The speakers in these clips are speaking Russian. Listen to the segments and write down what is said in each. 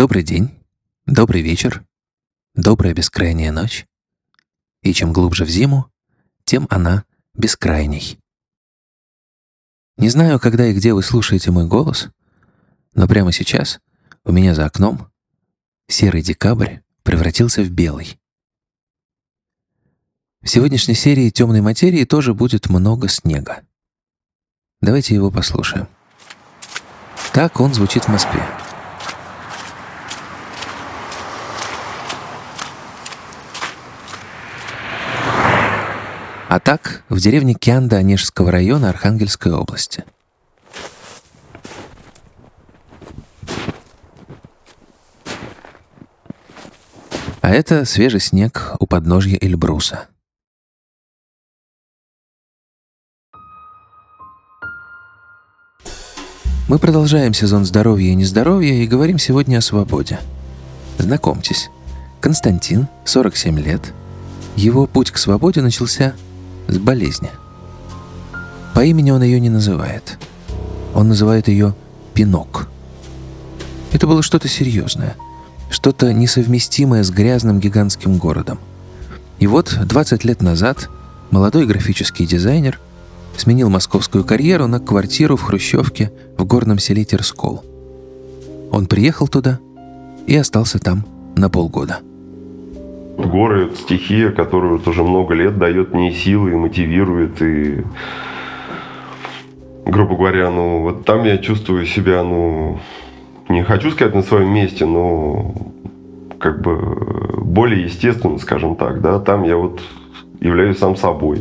Добрый день, добрый вечер, добрая бескрайняя ночь. И чем глубже в зиму, тем она бескрайней. Не знаю, когда и где вы слушаете мой голос, но прямо сейчас у меня за окном серый декабрь превратился в белый. В сегодняшней серии «Темной материи» тоже будет много снега. Давайте его послушаем. Так он звучит в Москве. А так в деревне Кианда Онежского района Архангельской области. А это свежий снег у подножья Эльбруса. Мы продолжаем сезон здоровья и нездоровья и говорим сегодня о свободе. Знакомьтесь, Константин, 47 лет. Его путь к свободе начался с болезни. По имени он ее не называет. Он называет ее Пинок. Это было что-то серьезное, что-то несовместимое с грязным гигантским городом. И вот 20 лет назад молодой графический дизайнер сменил московскую карьеру на квартиру в Хрущевке в горном селе Терскол. Он приехал туда и остался там на полгода – Горы — стихия, которая вот уже много лет дает мне силы и мотивирует. И, грубо говоря, ну, вот там я чувствую себя, ну, не хочу сказать на своем месте, но как бы более естественно, скажем так, да, там я вот являюсь сам собой.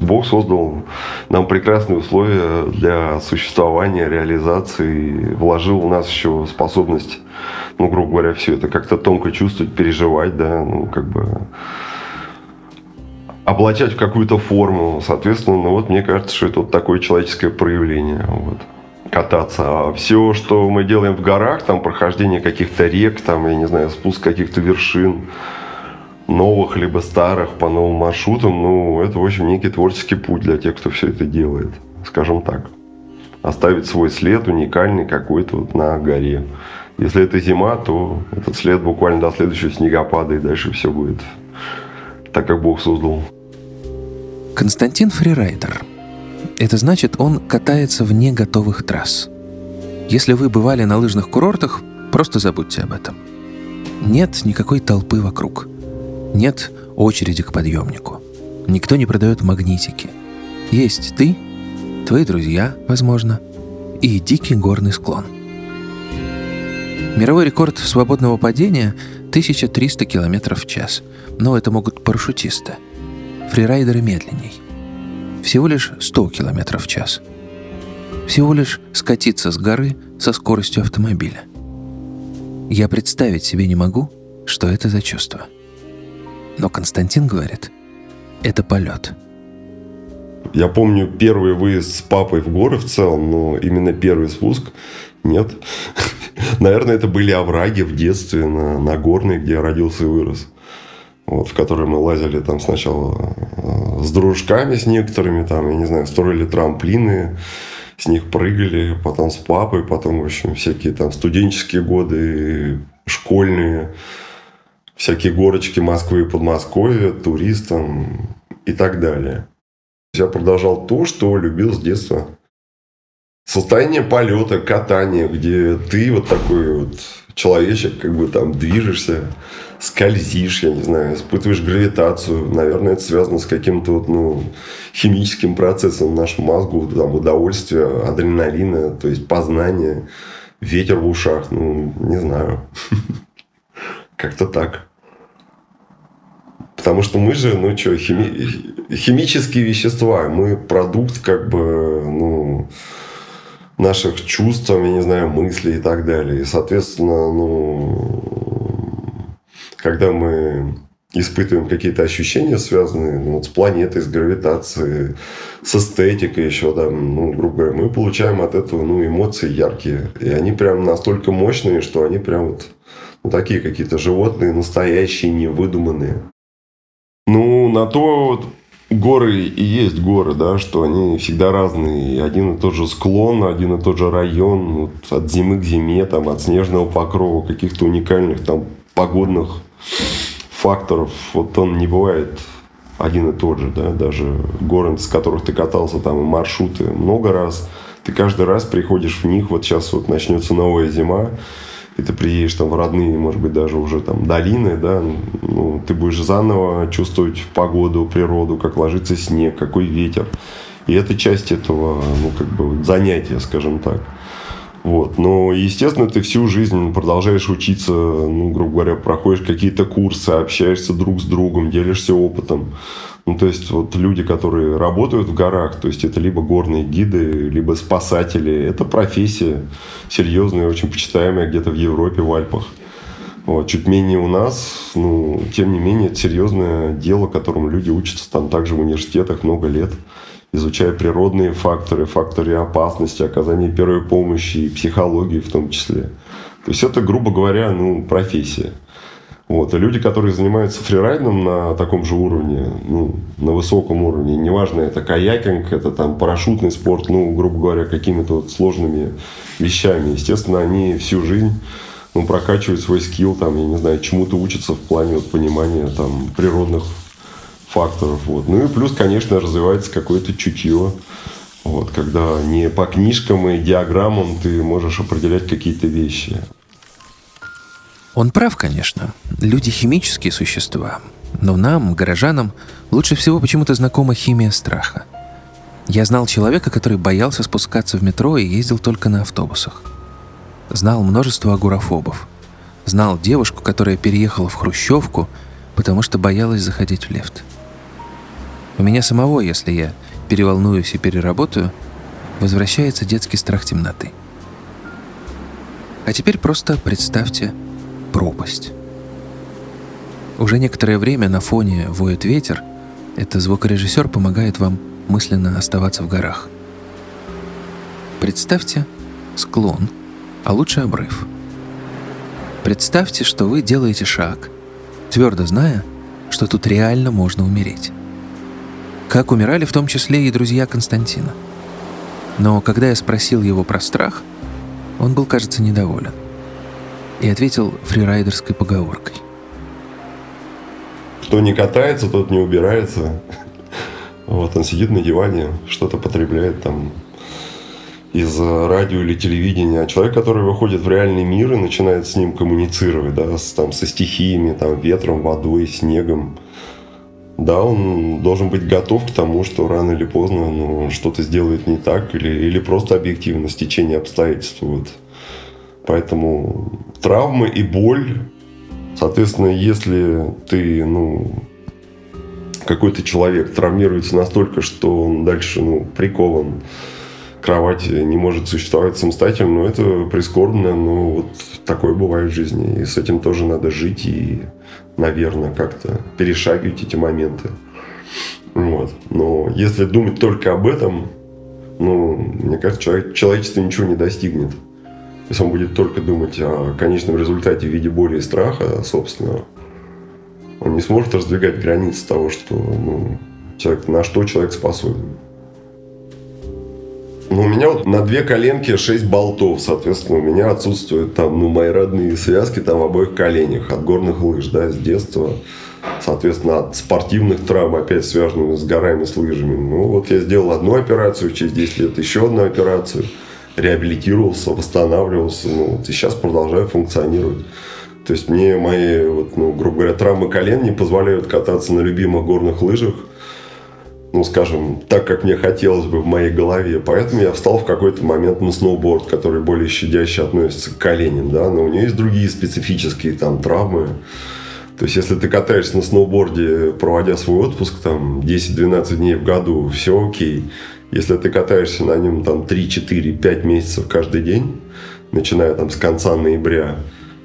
Бог создал нам прекрасные условия для существования, реализации, вложил в нас еще способность, ну, грубо говоря, все это как-то тонко чувствовать, переживать, да, ну, как бы облачать в какую-то форму. Соответственно, ну вот мне кажется, что это вот такое человеческое проявление. Вот кататься. А все, что мы делаем в горах, там прохождение каких-то рек, там, я не знаю, спуск каких-то вершин, новых, либо старых по новым маршрутам, ну, это, в общем, некий творческий путь для тех, кто все это делает, скажем так. Оставить свой след уникальный какой-то вот на горе. Если это зима, то этот след буквально до следующего снегопада, и дальше все будет так, как Бог создал. Константин Фрирайдер. Это значит, он катается вне готовых трасс. Если вы бывали на лыжных курортах, просто забудьте об этом. Нет никакой толпы вокруг – нет очереди к подъемнику. Никто не продает магнитики. Есть ты, твои друзья, возможно, и дикий горный склон. Мировой рекорд свободного падения — 1300 км в час. Но это могут парашютисты. Фрирайдеры медленней. Всего лишь 100 км в час. Всего лишь скатиться с горы со скоростью автомобиля. Я представить себе не могу, что это за чувство. Но Константин говорит, это полет. Я помню первый выезд с папой в горы в целом, но именно первый спуск нет. Наверное, это были овраги в детстве на, на горной, где я родился и вырос. Вот, в которые мы лазили там сначала э, с дружками, с некоторыми, там, я не знаю, строили трамплины, с них прыгали, потом с папой, потом, в общем, всякие там студенческие годы, школьные всякие горочки Москвы и Подмосковья, туристам и так далее. Я продолжал то, что любил с детства. Состояние полета, катания, где ты вот такой вот человечек, как бы там движешься, скользишь, я не знаю, испытываешь гравитацию. Наверное, это связано с каким-то вот, ну, химическим процессом в нашем мозгу, там, удовольствие, адреналина, то есть познание, ветер в ушах, ну, не знаю. Как-то так. Потому что мы же, ну что, хими... химические вещества, мы продукт как бы, ну, наших чувств, я не знаю, мыслей и так далее. И, соответственно, ну, когда мы испытываем какие-то ощущения, связанные ну, вот с планетой, с гравитацией, с эстетикой еще, там, ну, грубо говоря, мы получаем от этого ну, эмоции яркие. И они прям настолько мощные, что они прям вот ну, такие какие-то животные, настоящие, невыдуманные. Ну, на то горы и есть горы, да, что они всегда разные. Один и тот же склон, один и тот же район, вот, от зимы к зиме, там, от снежного покрова, каких-то уникальных там погодных факторов, вот он не бывает один и тот же, да, даже горы, с которых ты катался, там, и маршруты много раз, ты каждый раз приходишь в них, вот сейчас вот начнется новая зима, и ты приедешь там в родные, может быть, даже уже там долины, да, ну, ты будешь заново чувствовать погоду, природу, как ложится снег, какой ветер. И это часть этого, ну, как бы, занятия, скажем так. Вот. Но, естественно, ты всю жизнь продолжаешь учиться, ну, грубо говоря, проходишь какие-то курсы, общаешься друг с другом, делишься опытом. Ну, то есть, вот люди, которые работают в горах, то есть, это либо горные гиды, либо спасатели. Это профессия серьезная, очень почитаемая где-то в Европе, в Альпах. Вот, чуть менее у нас, ну, тем не менее, это серьезное дело, которому люди учатся там также в университетах много лет, изучая природные факторы, факторы опасности, оказания первой помощи и психологии в том числе. То есть это, грубо говоря, ну, профессия. Вот. И люди, которые занимаются фрирайдом на таком же уровне, ну, на высоком уровне, неважно, это каякинг, это там парашютный спорт, ну, грубо говоря, какими-то вот сложными вещами. Естественно, они всю жизнь ну, прокачивают свой скилл, там, я не знаю, чему-то учатся в плане вот, понимания там, природных факторов. Вот. Ну и плюс, конечно, развивается какое-то чутье. Вот, когда не по книжкам и диаграммам ты можешь определять какие-то вещи. Он прав, конечно. Люди химические существа. Но нам, горожанам, лучше всего почему-то знакома химия страха. Я знал человека, который боялся спускаться в метро и ездил только на автобусах. Знал множество агурофобов. Знал девушку, которая переехала в Хрущевку, потому что боялась заходить в лифт. У меня самого, если я переволнуюсь и переработаю, возвращается детский страх темноты. А теперь просто представьте пропасть. Уже некоторое время на фоне воет ветер. Это звукорежиссер помогает вам мысленно оставаться в горах. Представьте склон, а лучше обрыв. Представьте, что вы делаете шаг, твердо зная, что тут реально можно умереть. Как умирали в том числе и друзья Константина. Но когда я спросил его про страх, он был, кажется, недоволен и ответил фрирайдерской поговоркой. Кто не катается, тот не убирается. Вот он сидит на диване, что-то потребляет там из радио или телевидения. А человек, который выходит в реальный мир и начинает с ним коммуницировать, да, с, там, со стихиями, там, ветром, водой, снегом, да, он должен быть готов к тому, что рано или поздно ну, что-то сделает не так, или, или просто объективно стечение обстоятельств. Вот. Поэтому травмы и боль, соответственно, если ты, ну, какой-то человек травмируется настолько, что он дальше, ну, прикован к кровати, не может существовать самостоятельно, ну, это прискорбно, но вот такое бывает в жизни. И с этим тоже надо жить и, наверное, как-то перешагивать эти моменты. Вот. Но если думать только об этом, ну, мне кажется, человек, человечество ничего не достигнет. Если он будет только думать о конечном результате в виде боли и страха собственного, он не сможет раздвигать границы того, что ну, человек, на что человек способен. Ну, у меня вот на две коленки 6 болтов, соответственно, у меня отсутствуют там, ну, мои родные связки там в обоих коленях от горных лыж, да, с детства. Соответственно, от спортивных травм, опять связанных с горами, с лыжами. Ну, вот я сделал одну операцию, через 10 лет еще одну операцию – реабилитировался, восстанавливался, ну, вот, и сейчас продолжаю функционировать. То есть мне мои, вот, ну, грубо говоря, травмы колен не позволяют кататься на любимых горных лыжах, ну, скажем, так, как мне хотелось бы в моей голове. Поэтому я встал в какой-то момент на сноуборд, который более щадяще относится к коленям, да, но у него есть другие специфические там травмы. То есть, если ты катаешься на сноуборде, проводя свой отпуск, там, 10-12 дней в году, все окей. Если ты катаешься на нем там 3, 4, 5 месяцев каждый день, начиная там с конца ноября,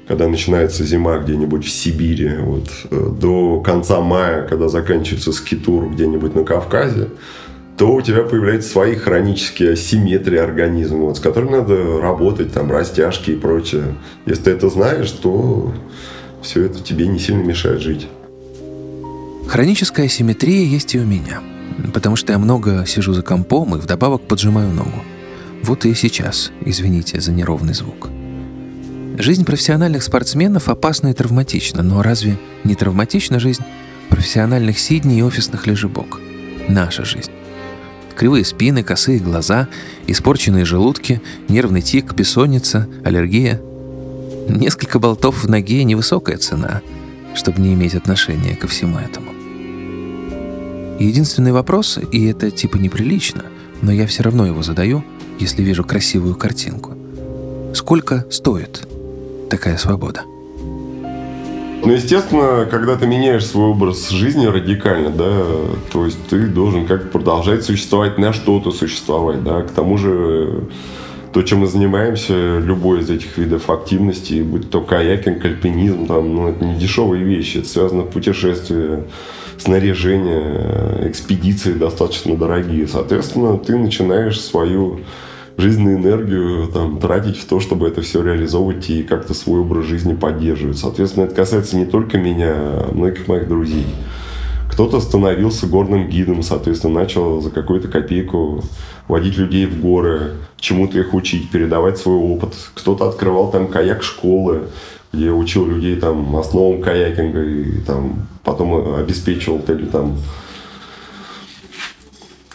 когда начинается зима где-нибудь в Сибири, вот, э, до конца мая, когда заканчивается скитур где-нибудь на Кавказе, то у тебя появляются свои хронические асимметрии организма, вот, с которыми надо работать, там, растяжки и прочее. Если ты это знаешь, то все это тебе не сильно мешает жить. Хроническая асимметрия есть и у меня – Потому что я много сижу за компом и вдобавок поджимаю ногу. Вот и сейчас, извините за неровный звук. Жизнь профессиональных спортсменов опасна и травматична, но разве не травматична жизнь профессиональных сидней и офисных лежебок? Наша жизнь. Кривые спины, косые глаза, испорченные желудки, нервный тик, бессонница, аллергия. Несколько болтов в ноге – невысокая цена, чтобы не иметь отношения ко всему этому. Единственный вопрос, и это типа неприлично, но я все равно его задаю, если вижу красивую картинку. Сколько стоит такая свобода? Ну, естественно, когда ты меняешь свой образ жизни радикально, да, то есть ты должен как продолжать существовать на что-то существовать, да. К тому же то, чем мы занимаемся, любой из этих видов активности, будь то каякинг, альпинизм, там, ну, это не дешевые вещи, это связано с путешествием, снаряжение, экспедиции достаточно дорогие. Соответственно, ты начинаешь свою жизненную энергию там, тратить в то, чтобы это все реализовывать и как-то свой образ жизни поддерживать. Соответственно, это касается не только меня, а многих моих друзей. Кто-то становился горным гидом, соответственно, начал за какую-то копейку водить людей в горы, чему-то их учить, передавать свой опыт. Кто-то открывал там каяк-школы, где учил людей там основам каякинга и там потом обеспечивал или там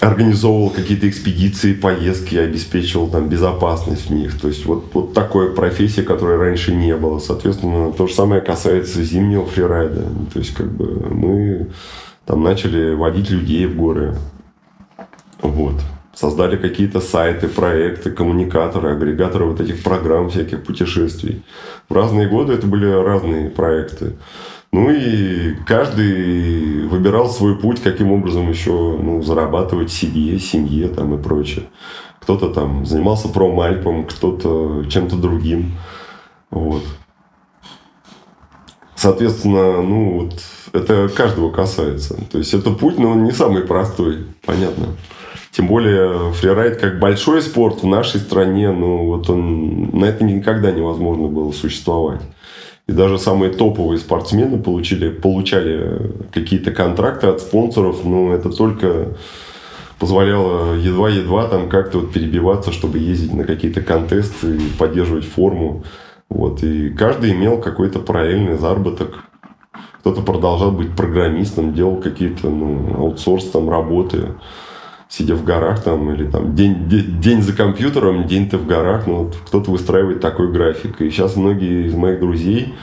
организовывал какие-то экспедиции, поездки, обеспечивал там безопасность в них. То есть вот, вот такой профессии, которой раньше не было. Соответственно, то же самое касается зимнего фрирайда. То есть как бы мы там начали водить людей в горы. Вот. Создали какие-то сайты, проекты, коммуникаторы, агрегаторы вот этих программ всяких путешествий. В разные годы это были разные проекты. Ну и каждый выбирал свой путь, каким образом еще ну, зарабатывать себе, семье там и прочее. Кто-то там занимался промальпом, кто-то чем-то другим. Вот. Соответственно, ну вот это каждого касается. То есть это путь, но он не самый простой, понятно. Тем более фрирайд как большой спорт в нашей стране, ну вот он на это никогда невозможно было существовать. И даже самые топовые спортсмены получили, получали какие-то контракты от спонсоров, но это только позволяло едва-едва там как-то вот перебиваться, чтобы ездить на какие-то контесты и поддерживать форму. Вот. И каждый имел какой-то параллельный заработок. Кто-то продолжал быть программистом, делал какие-то ну, аутсорс там работы сидя в горах там, или там день, день, день за компьютером, день ты в горах, ну, вот кто-то выстраивает такой график. И сейчас многие из моих друзей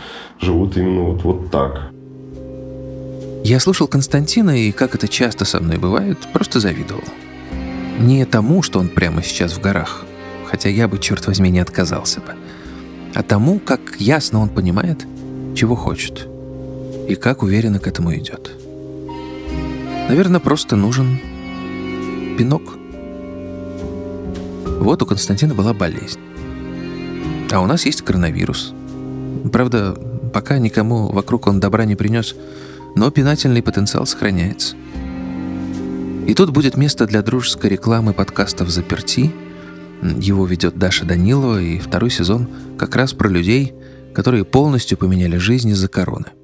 живут именно вот, вот так. Я слушал Константина, и, как это часто со мной бывает, просто завидовал. Не тому, что он прямо сейчас в горах, хотя я бы, черт возьми, не отказался бы, а тому, как ясно он понимает, чего хочет, и как уверенно к этому идет. Наверное, просто нужен пинок. Вот у Константина была болезнь. А у нас есть коронавирус. Правда, пока никому вокруг он добра не принес, но пинательный потенциал сохраняется. И тут будет место для дружеской рекламы подкастов «Заперти». Его ведет Даша Данилова, и второй сезон как раз про людей, которые полностью поменяли жизнь из-за короны –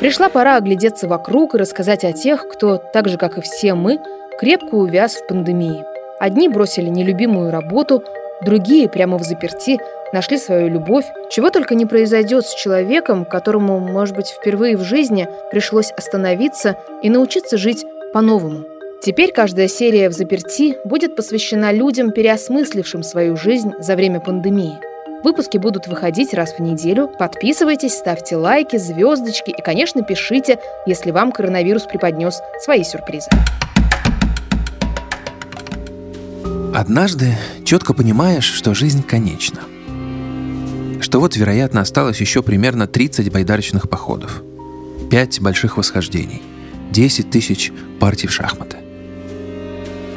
Пришла пора оглядеться вокруг и рассказать о тех, кто, так же как и все мы, крепко увяз в пандемии. Одни бросили нелюбимую работу, другие прямо в заперти нашли свою любовь. Чего только не произойдет с человеком, которому, может быть, впервые в жизни пришлось остановиться и научиться жить по-новому. Теперь каждая серия в заперти будет посвящена людям, переосмыслившим свою жизнь за время пандемии. Выпуски будут выходить раз в неделю. Подписывайтесь, ставьте лайки, звездочки и, конечно, пишите, если вам коронавирус преподнес свои сюрпризы. Однажды четко понимаешь, что жизнь конечна. Что вот, вероятно, осталось еще примерно 30 байдарочных походов, 5 больших восхождений, 10 тысяч партий в шахматы.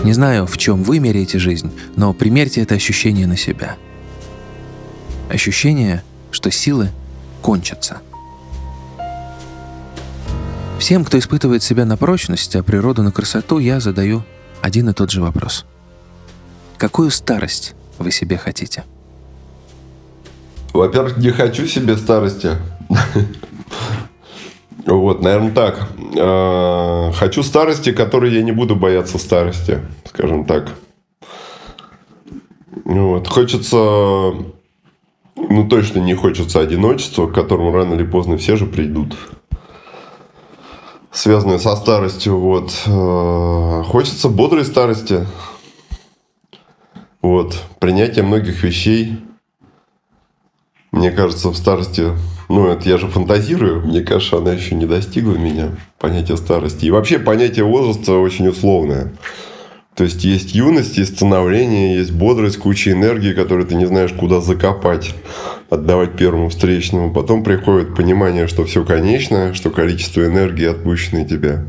Не знаю, в чем вы меряете жизнь, но примерьте это ощущение на себя – Ощущение, что силы кончатся. Всем, кто испытывает себя на прочность, а природу на красоту, я задаю один и тот же вопрос. Какую старость вы себе хотите? Во-первых, не хочу себе старости. Вот, наверное, так. Э, хочу старости, которой я не буду бояться старости, скажем так. Вот. Хочется, ну точно не хочется одиночества, к которому рано или поздно все же придут. Связанное со старостью, вот. Э, хочется бодрой старости. Вот. Принятие многих вещей. Мне кажется, в старости ну, это я же фантазирую. Мне кажется, она еще не достигла меня, понятие старости. И вообще понятие возраста очень условное. То есть, есть юность, есть становление, есть бодрость, куча энергии, которую ты не знаешь, куда закопать, отдавать первому встречному. Потом приходит понимание, что все конечно, что количество энергии, отпущенной тебе,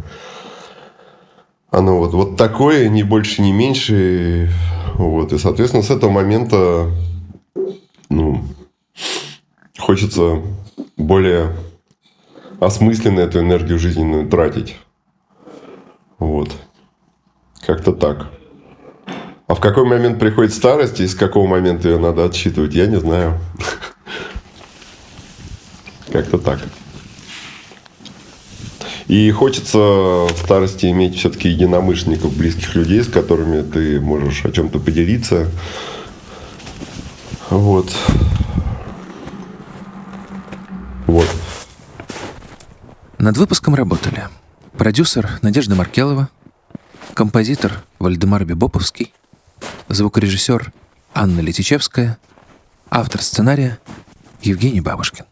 оно вот, вот такое, ни больше, ни меньше. Вот. И, соответственно, с этого момента ну, хочется более осмысленно эту энергию жизненную тратить. Вот. Как-то так. А в какой момент приходит старость и с какого момента ее надо отсчитывать, я не знаю. Как-то так. И хочется в старости иметь все-таки единомышленников, близких людей, с которыми ты можешь о чем-то поделиться. Вот. Вот. Над выпуском работали продюсер Надежда Маркелова, композитор Вальдемар Бибоповский, звукорежиссер Анна Летичевская, автор сценария Евгений Бабушкин.